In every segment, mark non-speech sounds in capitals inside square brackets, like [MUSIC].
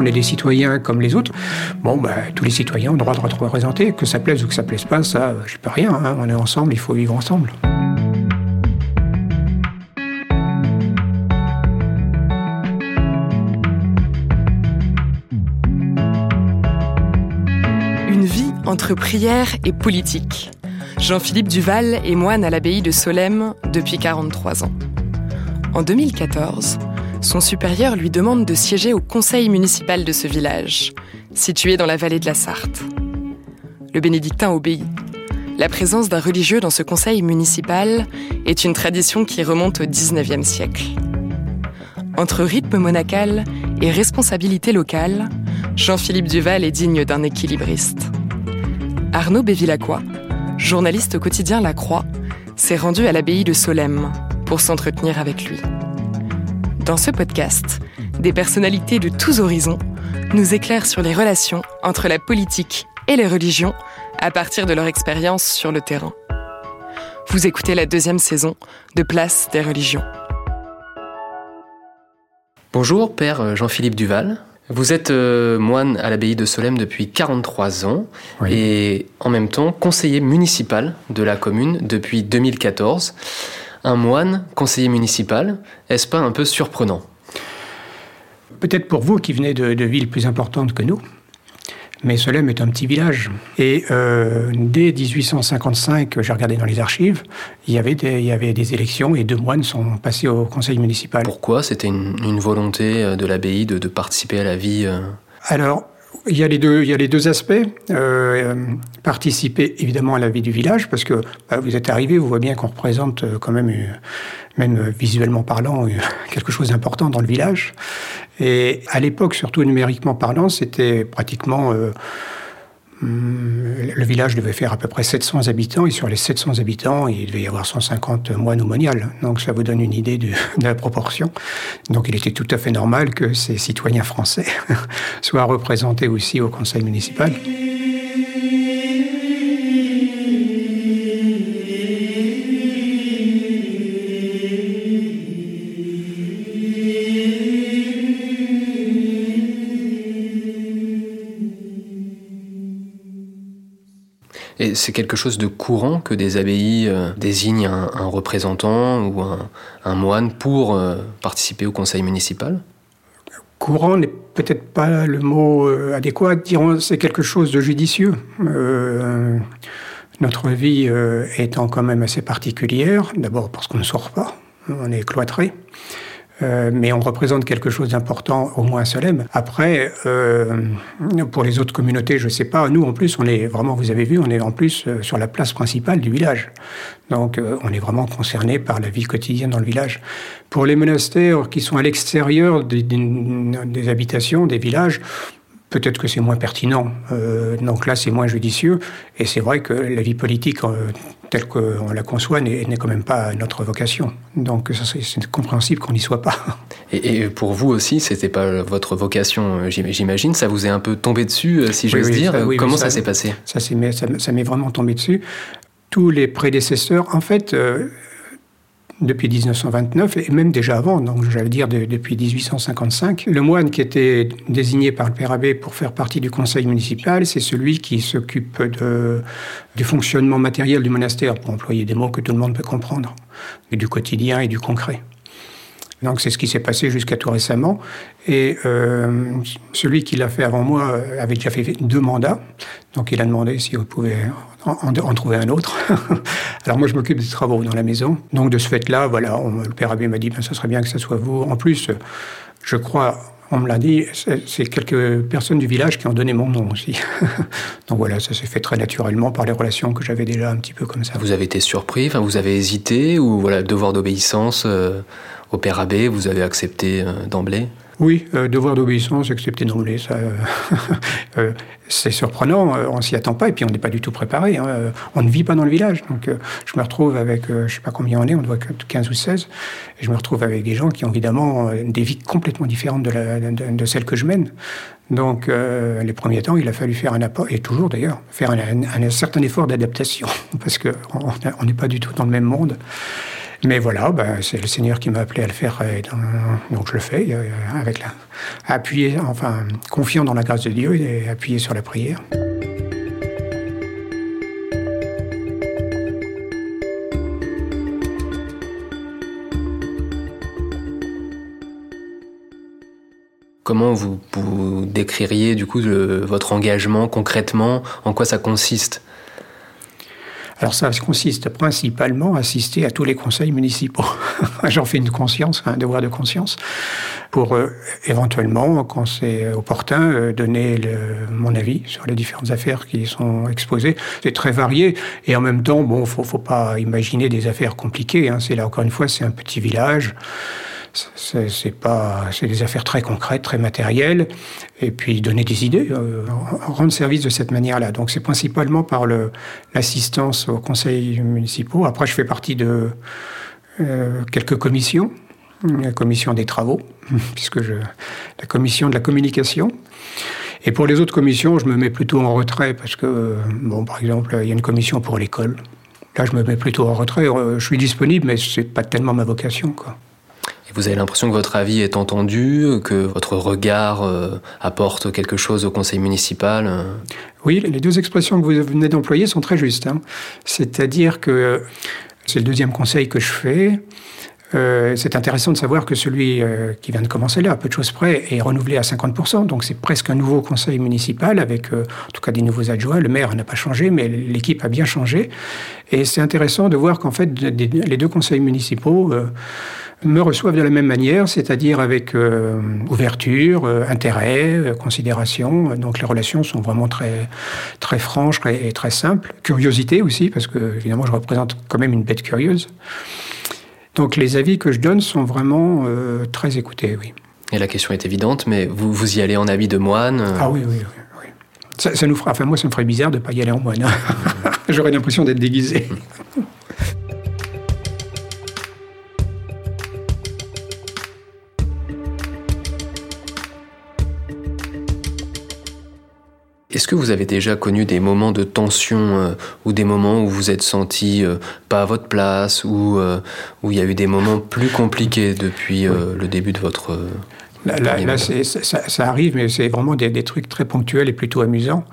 On est des citoyens comme les autres. Bon, bah, tous les citoyens ont le droit de être représentés. Que ça plaise ou que ça plaise pas, ça, je peux rien. Hein. On est ensemble, il faut vivre ensemble. Une vie entre prière et politique. Jean-Philippe Duval est moine à l'abbaye de Solesmes depuis 43 ans. En 2014, son supérieur lui demande de siéger au conseil municipal de ce village, situé dans la vallée de la Sarthe. Le bénédictin obéit. La présence d'un religieux dans ce conseil municipal est une tradition qui remonte au XIXe siècle. Entre rythme monacal et responsabilité locale, Jean-Philippe Duval est digne d'un équilibriste. Arnaud Bévilacqua, journaliste au quotidien La Croix, s'est rendu à l'abbaye de Solesmes pour s'entretenir avec lui. Dans ce podcast, des personnalités de tous horizons nous éclairent sur les relations entre la politique et les religions à partir de leur expérience sur le terrain. Vous écoutez la deuxième saison de Place des religions. Bonjour, Père Jean-Philippe Duval. Vous êtes euh, moine à l'abbaye de Solesmes depuis 43 ans Oui. et en même temps conseiller municipal de la commune depuis 2014. Un moine conseiller municipal, est-ce pas un peu surprenant? Peut-être pour vous qui venez de, de villes plus importantes que nous, mais Solesmes est un petit village. Et euh, dès 1855, j'ai regardé dans les archives, il y, avait des, il y avait des élections et deux moines sont passés au conseil municipal. Pourquoi? C'était une, une volonté euh, de l'abbaye de, de participer à la vie euh, Alors, il y a les deux, il y a les deux aspects. Euh, participer évidemment à la vie du village, parce que bah, vous êtes arrivé, vous voyez bien qu'on représente euh, quand même, euh, même euh, visuellement parlant, [LAUGHS] quelque chose d'important dans le village. Et à l'époque, surtout numériquement parlant, c'était pratiquement... euh, le village devait faire à peu près 700 habitants, et sur les 700 habitants, il devait y avoir 150 moines ou moniales. Donc ça vous donne une idée de, de la proportion. Donc il était tout à fait normal que ces citoyens français [LAUGHS] soient représentés aussi au conseil municipal. Et c'est quelque chose de courant que des abbayes euh, désignent un, représentant ou un, moine pour euh, participer au conseil municipal Courant n'est peut-être pas le mot euh, adéquat. Dirons, c'est quelque chose de judicieux. Notre vie étant quand même assez particulière, d'abord parce qu'on ne sort pas, on est cloîtré. Euh, mais on représente quelque chose d'important, au moins à. Après, euh, pour les autres communautés, je ne sais pas. Nous, en plus, on est vraiment, vous avez vu, on est en plus euh, sur la place principale du village. Donc, euh, on est vraiment concerné par la vie quotidienne dans le village. Pour les monastères qui sont à l'extérieur des habitations, des villages, peut-être que c'est moins pertinent. Euh, donc là, c'est moins judicieux. Et c'est vrai que la vie politique, euh, telle qu'on la conçoit, n'est quand même pas notre vocation. Donc c'est compréhensible qu'on n'y soit pas. Et, et pour vous aussi, c'était pas votre vocation, euh, j'im- j'imagine. Ça vous est un peu tombé dessus, euh, si j'ose oui, dire. ça, oui, oui, Comment ça- s'est passé? Ça m'est- ça vraiment tombé dessus. Tous les prédécesseurs, en fait, depuis 1929, et même déjà avant, donc j'allais dire de- depuis 1855, le moine qui était désigné par le père abbé pour faire partie du conseil municipal, c'est celui qui s'occupe du fonctionnement matériel du monastère, pour employer des mots que tout le monde peut comprendre, du quotidien et du concret. Donc c'est ce qui s'est passé jusqu'à tout récemment. Et euh, celui qui l'a fait avant moi avait déjà fait deux mandats. Donc il a demandé si on pouvait en, trouver un autre. [LAUGHS] Alors moi je m'occupe des travaux dans la maison. Donc de ce fait-là, voilà, le père abbé m'a dit ben, ça serait bien que ça soit vous. En plus, je crois on me l'a dit, c'est quelques personnes du village qui ont donné mon nom aussi. [LAUGHS] Donc voilà, ça s'est fait très naturellement par les relations que j'avais déjà un petit peu comme ça. Vous avez été surpris, enfin, vous avez hésité, ou voilà, devoir d'obéissance euh, au père abbé, vous avez accepté euh, d'emblée? Oui, euh, devoir d'obéissance, accepter d'emblée, ça, [LAUGHS] euh, c'est surprenant, euh, on s'y attend pas, et puis on n'est pas du tout préparé. Hein, on ne vit pas dans le village. Donc je me retrouve avec, je ne sais pas combien on est, on doit 15 ou 16, et je me retrouve avec des gens qui ont évidemment des vies complètement différentes de, celles que je mène. Donc les premiers temps, il a fallu faire un apport, et toujours d'ailleurs, faire un, certain effort d'adaptation, [LAUGHS] parce qu'on n'est pas du tout dans le même monde. Mais voilà, ben, c'est le Seigneur qui m'a appelé à le faire, donc je le fais, euh, avec la, enfin, confiant dans la grâce de Dieu et appuyé sur la prière. Comment vous, vous, décririez du coup votre engagement concrètement? En quoi ça consiste? Alors ça consiste principalement à assister à tous les conseils municipaux. [LAUGHS] J'en fais une conscience, un devoir de conscience, pour euh, éventuellement, quand c'est opportun, euh, donner le, mon avis sur les différentes affaires qui sont exposées. C'est très varié et en même temps, bon, faut, faut pas imaginer des affaires compliquées. Hein. C'est là encore une fois, c'est un petit village c'est pas, c'est des affaires très concrètes, très matérielles, et puis donner des idées, euh, rendre service de cette manière-là. Donc c'est principalement par l'assistance aux conseils municipaux. Après, je fais partie de euh, quelques commissions, la commission des travaux, [LAUGHS] puisque je, la commission de la communication. Et pour les autres commissions, je me mets plutôt en retrait parce que, bon, par exemple, il y a une commission pour l'école. Là, je me mets plutôt en retrait. Euh, je suis disponible, mais c'est pas tellement ma vocation, quoi vous avez l'impression que votre avis est entendu, que votre regard euh, apporte quelque chose au conseil municipal euh? Oui, les deux expressions que vous venez d'employer sont très justes. Hein. C'est-à-dire que c'est le deuxième conseil que je fais. Euh, c'est intéressant de savoir que celui qui vient de commencer là, à peu de choses près, est renouvelé à 50%. Donc c'est presque un nouveau conseil municipal avec en tout cas des nouveaux adjoints. Le maire n'a pas changé, mais l'équipe a bien changé. Et c'est intéressant de voir qu'en fait, les deux conseils municipaux me reçoivent de la même manière, c'est-à-dire avec euh, ouverture, euh, intérêt, euh, considération. Donc les relations sont vraiment très, très franches et très simples. Curiosité aussi, parce que évidemment je représente quand même une bête curieuse. Donc les avis que je donne sont vraiment très écoutés, oui. Et la question est évidente, mais vous, vous y allez en habit de moine Ah oui, oui, oui. Ça, nous fera, enfin moi ça me ferait bizarre de ne pas y aller en moine. Hein. [LAUGHS] J'aurais l'impression d'être déguisé. Est-ce que vous avez déjà connu des moments de tension euh, ou des moments où vous êtes senti euh, pas à votre place ou euh, où il y a eu des moments plus compliqués depuis le début de votre... Là, là, ça, arrive, mais c'est vraiment des, des, trucs très ponctuels et plutôt amusants.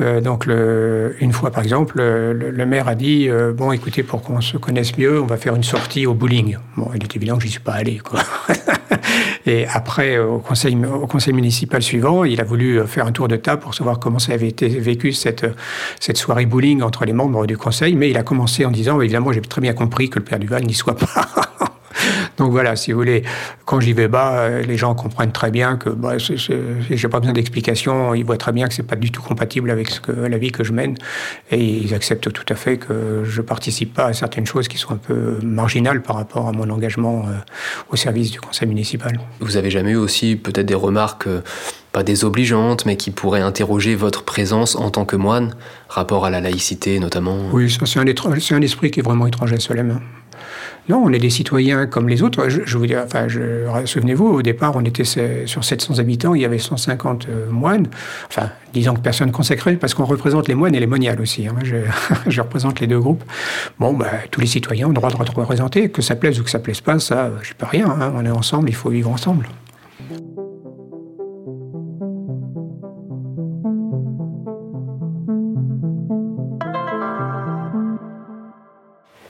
Euh, donc, une fois, par exemple, le, maire a dit euh, Bon, écoutez, pour qu'on se connaisse mieux, on va faire une sortie au bowling. Bon, il est évident que j'y suis pas allé, quoi. [LAUGHS] Et après, au conseil, au conseil municipal suivant, il a voulu faire un tour de table pour savoir comment ça avait été vécu cette, cette soirée bowling entre les membres du conseil. Mais il a commencé en disant Évidemment, j'ai très bien compris que le père Duval n'y soit pas. [LAUGHS] Donc voilà, si vous voulez, quand j'y vais bas, euh, les gens comprennent très bien que bah, j'ai pas besoin d'explication. Ils voient très bien que c'est pas du tout compatible avec ce que, la vie que je mène, et ils acceptent tout à fait que je participe pas à certaines choses qui sont un peu marginales par rapport à mon engagement euh, au service du conseil municipal. Vous avez jamais eu aussi peut-être des remarques euh, pas désobligeantes, mais qui pourraient interroger votre présence en tant que moine, rapport à la laïcité notamment? Oui, c'est un, un, esprit qui est vraiment étranger à Solem. Non, on est des citoyens comme les autres. Je, vous dis, enfin, souvenez-vous, au départ, on était sur 700 habitants, il y avait 150 euh, moines. Enfin, disons que personne consacré, parce qu'on représente les moines et les moniales aussi. Hein. Je, [LAUGHS] représente les deux groupes. Bon, ben, tous les citoyens ont droit de représenter, que ça plaise ou que ça plaise pas, ça, je peux rien. Hein. On est ensemble, il faut vivre ensemble.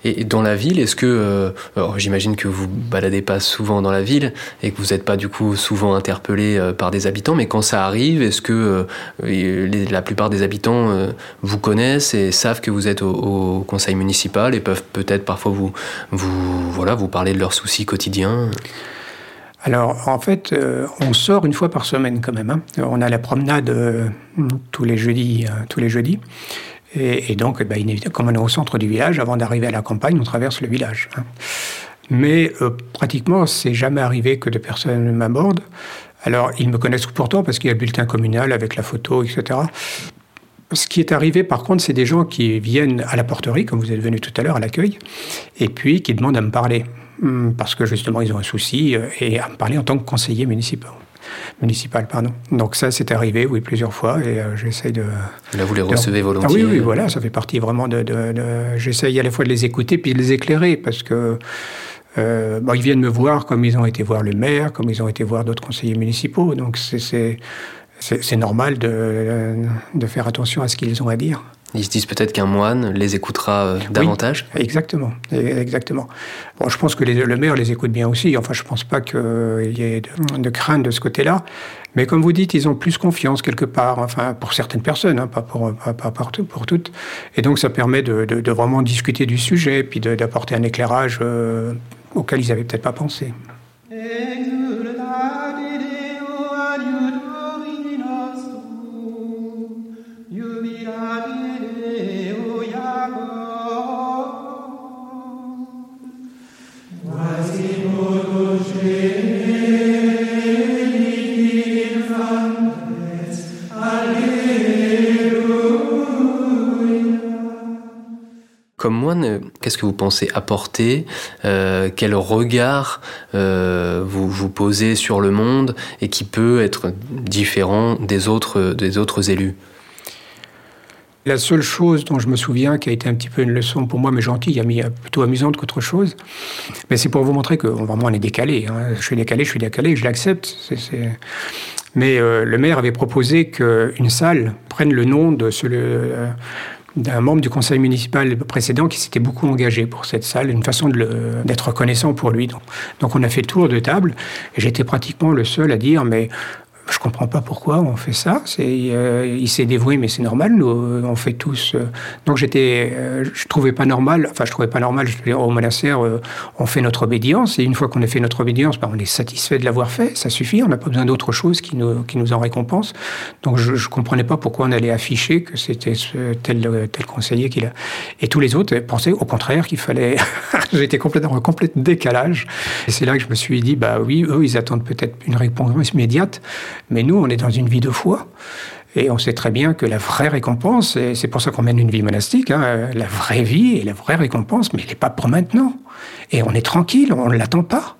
Et dans la ville, est-ce que, euh, j'imagine que vous baladez pas souvent dans la ville et que vous n'êtes pas du coup souvent interpellé euh, par des habitants, mais quand ça arrive, est-ce que euh, la plupart des habitants vous connaissent et savent que vous êtes au, conseil municipal et peuvent peut-être parfois vous, vous, voilà, vous parler de leurs soucis quotidiens? Alors, en fait, on sort une fois par semaine quand même. Hein. On a la promenade tous les jeudis, tous les jeudis. Et, donc, eh ben, comme on est au centre du village, avant d'arriver à la campagne, on traverse le village. Hein. Mais pratiquement, c'est jamais arrivé que des personnes m'abordent. Alors, ils me connaissent pourtant parce qu'il y a le bulletin communal avec la photo, etc. Ce qui est arrivé, par contre, c'est des gens qui viennent à la porterie, comme vous êtes venu tout à l'heure, à l'accueil, et puis qui demandent à me parler, hum, parce que justement, ils ont un souci, euh, et à me parler en tant que conseiller municipal. Municipal, pardon. Donc ça, c'est arrivé, oui, plusieurs fois, et euh, j'essaye de... Là, vous les recevez volontiers ah oui, oui, voilà, ça fait partie vraiment de... J'essaye à la fois de les écouter, puis de les éclairer, parce que... Euh, bon, ils viennent me voir comme ils ont été voir le maire, comme ils ont été voir d'autres conseillers municipaux. Donc c'est c'est normal de, de, faire attention à ce qu'ils ont à dire. Ils se disent peut-être qu'un moine les écoutera euh, davantage Exactement, exactement. Bon, je pense que les, le maire les écoute bien aussi. Enfin, je ne pense pas qu'il y ait de, crainte de ce côté-là. Mais comme vous dites, ils ont plus confiance quelque part, enfin, pour certaines personnes, hein, pas, pour, pas, pour, pour, toutes. Et donc, ça permet de, de vraiment discuter du sujet, puis d'apporter un éclairage euh, auquel ils n'avaient peut-être pas pensé. Comme moine, qu'est-ce que vous pensez apporter euh, Quel regard euh, vous, vous posez sur le monde et qui peut être différent des autres, des autres élus? La seule chose dont je me souviens qui a été un petit peu une leçon pour moi, mais gentille, plutôt amusante qu'autre chose, mais c'est pour vous montrer que vraiment on est décalé. Hein. Je suis décalé, je suis décalé, je l'accepte. Mais euh, le maire avait proposé qu'une salle prenne le nom de ce, d'un membre du conseil municipal précédent qui s'était beaucoup engagé pour cette salle, une façon d'être reconnaissant pour lui. Donc, donc, on a fait tour de table, et j'étais pratiquement le seul à dire, mais je comprends pas pourquoi on fait ça. C'est, euh, il s'est dévoué, mais c'est normal. Nous, euh, on fait tous. Euh. donc j'étais, je trouvais pas normal. Enfin, je trouvais pas normal. Je au monastère, on fait notre obédience, et une fois qu'on a fait notre obédience, ben, on est satisfait de l'avoir fait. Ça suffit. On n'a pas besoin d'autre chose qui nous, qui nous en récompense. Donc je, je comprenais pas pourquoi on allait afficher que c'était tel tel conseiller qu'il a. Et tous les autres pensaient au contraire qu'il fallait. [LAUGHS] j'étais complètement en complet décalage. Et c'est là que je me suis dit, bah oui, eux, ils attendent peut-être une réponse immédiate. Mais nous, on est dans une vie de foi. Et on sait très bien que la vraie récompense, et c'est pour ça qu'on mène une vie monastique, hein, la vraie vie et la vraie récompense, mais elle n'est pas pour maintenant. Et on est tranquille, on ne l'attend pas.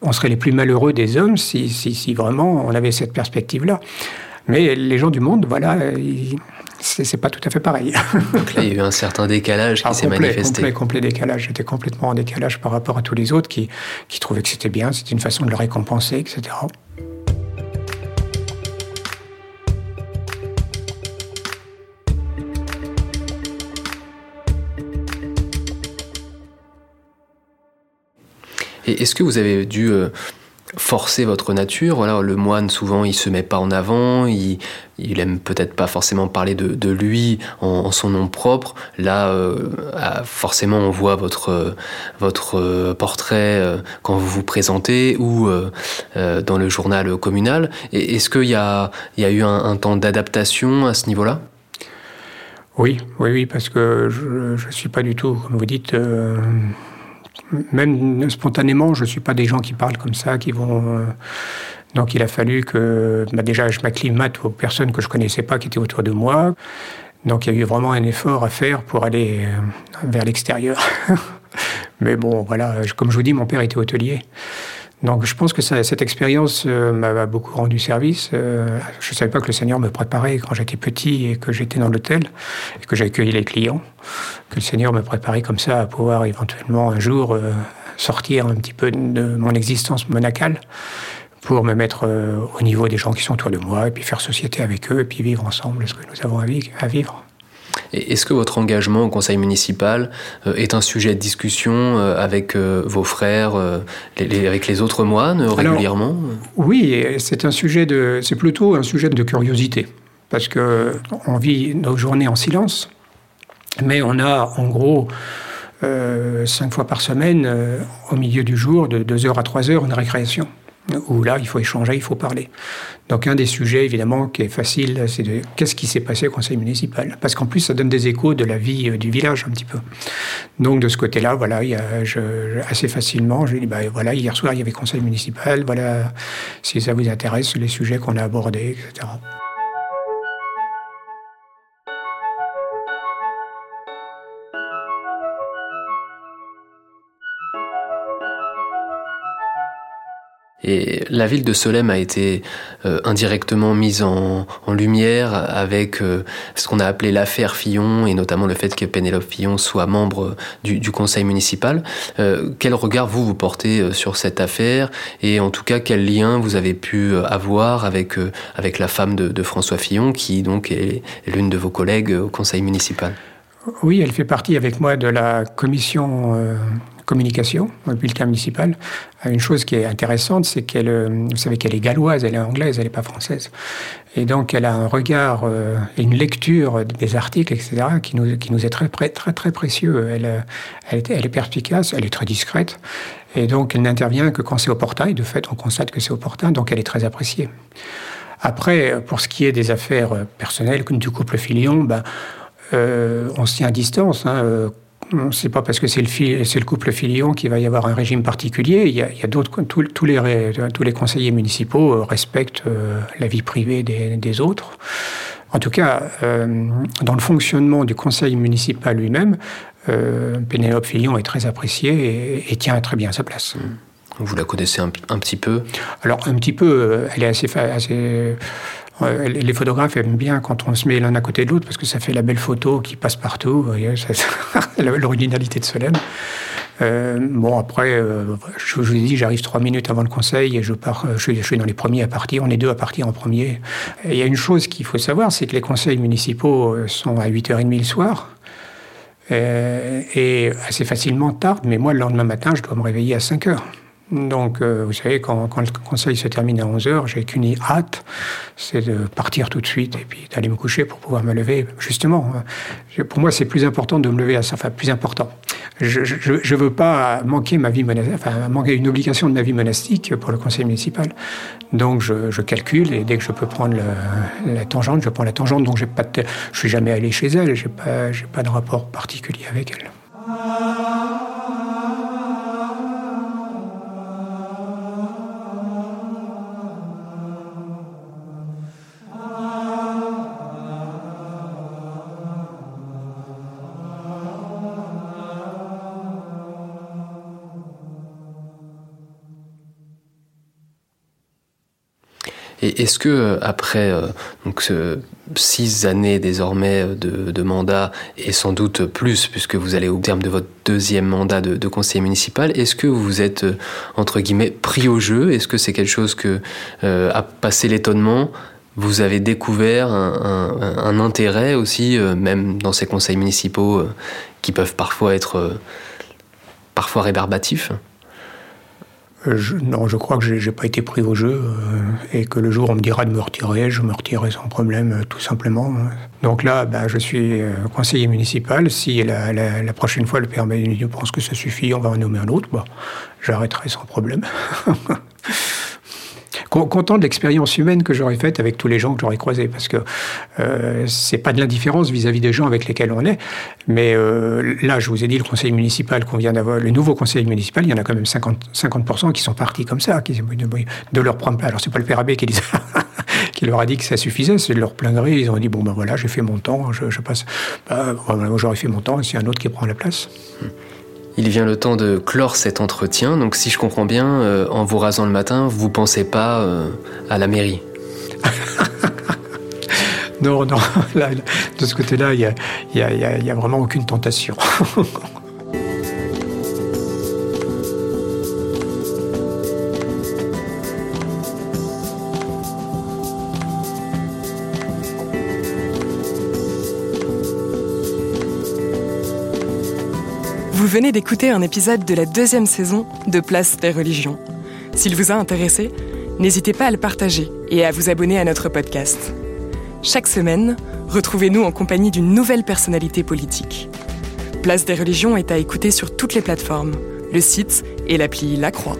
On serait les plus malheureux des hommes si, si, vraiment on avait cette perspective-là. Mais les gens du monde, voilà, c'est pas tout à fait pareil. [LAUGHS] Donc là, il y a eu un certain décalage qui ah, s'est manifesté. Complet, complet décalage. J'étais complètement en décalage par rapport à tous les autres qui, qui trouvaient que c'était bien, c'était une façon de le récompenser, etc. Est-ce que vous avez dû euh, forcer votre nature? Voilà, le moine souvent il se met pas en avant, il, il aime peut-être pas forcément parler de, lui en, son nom propre. Là, euh, forcément, on voit votre votre euh, portrait quand vous vous présentez ou dans le journal communal. Est-ce qu'il y a y a eu un, un temps d'adaptation à ce niveau-là? Oui, oui, oui, parce que je ne suis pas du tout, comme vous dites, même spontanément, je ne suis pas des gens qui parlent comme ça, qui vont. Euh, donc il a fallu que bah déjà je m'acclimate aux personnes que je connaissais pas qui étaient autour de moi. Donc il y a eu vraiment un effort à faire pour aller euh, vers l'extérieur. [LAUGHS] Mais bon, voilà, comme je vous dis, mon père était hôtelier. Donc je pense que cette expérience euh, m'a beaucoup rendu service. Euh, je ne savais pas que le Seigneur me préparait quand j'étais petit et que j'étais dans l'hôtel et que j'accueillais les clients, que le Seigneur me préparait comme ça à pouvoir éventuellement un jour euh, sortir un petit peu de mon existence monacale pour me mettre au niveau des gens qui sont autour de moi et puis faire société avec eux et puis vivre ensemble ce que nous avons à vivre. Est-ce que votre engagement au conseil municipal euh, est un sujet de discussion euh, avec euh, vos frères, avec les autres moines régulièrement? Oui, c'est un sujet de, c'est plutôt un sujet de curiosité, parce que on vit nos journées en silence, mais on a en gros cinq fois par semaine, au milieu du jour, de 2 heures à 3 heures, une récréation. Où là, il faut échanger, il faut parler. Donc un des sujets, évidemment, qui est facile, c'est de qu'est-ce qui s'est passé au conseil municipal? Parce qu'en plus, ça donne des échos de la vie euh, du village un petit peu. Donc de ce côté-là, voilà, il y a, assez facilement, je dis, bah, voilà, hier soir, il y avait conseil municipal, voilà, si ça vous intéresse, les sujets qu'on a abordés, etc. Et la ville de Solem a été euh, indirectement mise en, lumière avec euh, ce qu'on a appelé l'affaire Fillon et notamment le fait que Pénélope Fillon soit membre du, conseil municipal. Euh, quel regard vous vous portez sur cette affaire et en tout cas quel lien vous avez pu avoir avec avec la femme de, François Fillon qui donc est l'une de vos collègues au conseil municipal? Oui, elle fait partie avec moi de la commission communication, le bulletin municipal. Une chose qui est intéressante, c'est qu'elle, euh, vous savez qu'elle est galloise, elle est anglaise, elle n'est pas française. Et donc, elle a un regard euh, et une lecture des articles, etc., qui nous, qui nous est très, très, très précieux. Elle, euh, elle est perspicace, elle est très discrète. Et donc, elle n'intervient que quand c'est opportun. Et de fait, on constate que c'est opportun, donc elle est très appréciée. Après, pour ce qui est des affaires personnelles du couple Filion, ben, on se tient à distance. Hein, c'est pas parce que c'est le, le, couple Filion qu'il va y avoir un régime particulier. Il y a, d'autres, tous, les, tous les conseillers municipaux euh, respectent euh, la vie privée des, autres. En tout cas, euh, dans le fonctionnement du conseil municipal lui-même, Pénélope Filion est très appréciée et, tient très bien sa place. Vous la connaissez un, petit peu? Alors, un petit peu, elle est assez, assez les photographes aiment bien quand on se met l'un à côté de l'autre parce que ça fait la belle photo qui passe partout. [LAUGHS] L'originalité de Solène. Euh, bon, après, euh, je, vous ai dit, j'arrive trois minutes avant le conseil et je pars, euh, je, suis dans les premiers à partir. On est deux à partir en premier. il y a une chose qu'il faut savoir, c'est que les conseils municipaux sont à 8h30 le soir. et assez facilement tard, mais moi, le lendemain matin, je dois me réveiller à 5 h donc, euh, vous savez, quand, le conseil se termine à 11h, j'ai qu'une hâte, c'est de partir tout de suite et puis d'aller me coucher pour pouvoir me lever. Justement, hein. pour moi, c'est plus important de me lever à ça, enfin, plus important. Je ne veux pas manquer ma vie enfin, manquer une obligation de ma vie monastique pour le conseil municipal. Donc, je, calcule et dès que je peux prendre la tangente, je prends la tangente. Donc, pas de, je suis jamais allé chez elle, j'ai pas, pas de rapport particulier avec elle. Et est-ce que euh, après euh, donc six années désormais de, mandat et sans doute plus puisque vous allez au terme de votre deuxième mandat de, conseiller municipal, est-ce que vous êtes euh, entre guillemets pris au jeu? Est-ce que c'est quelque chose que a passé l'étonnement? Vous avez découvert un, intérêt aussi, même dans ces conseils municipaux qui peuvent parfois être parfois rébarbatifs? Euh, non, je crois que je n'ai pas été pris au jeu euh, et que le jour on me dira de me retirer, je me retirerai sans problème, euh, tout simplement. Donc là, ben, je suis conseiller municipal. Si la, la, prochaine fois le je pense que ça suffit, on va en nommer un autre, bon, j'arrêterai sans problème. Content de l'expérience humaine que j'aurais faite avec tous les gens que j'aurais croisés, parce que euh, c'est pas de l'indifférence vis-à-vis des gens avec lesquels on est, mais euh, là, je vous ai dit, le conseil municipal qu'on vient d'avoir, le nouveau conseil municipal, il y en a quand même 50, 50% qui sont partis comme ça, qui, de, leur propre... Alors, c'est pas le père Abbé qui, [LAUGHS] qui leur a dit que ça suffisait, c'est de leur plein gré, ils ont dit, bon ben voilà, j'ai fait mon temps, je, passe... Ben, j'aurais fait mon temps, et c'est un autre qui prend la place. Il vient le temps de clore cet entretien, donc si je comprends bien, euh, en vous rasant le matin, vous pensez pas euh, à la mairie. [LAUGHS] Non, non, de ce côté-là, il n'y a, vraiment aucune tentation. [LAUGHS] venez d'écouter un épisode de la deuxième saison de Place des religions. S'il vous a intéressé, n'hésitez pas à le partager et à vous abonner à notre podcast. Chaque semaine, retrouvez-nous en compagnie d'une nouvelle personnalité politique. Place des religions est à écouter sur toutes les plateformes, le site et l'appli La Croix.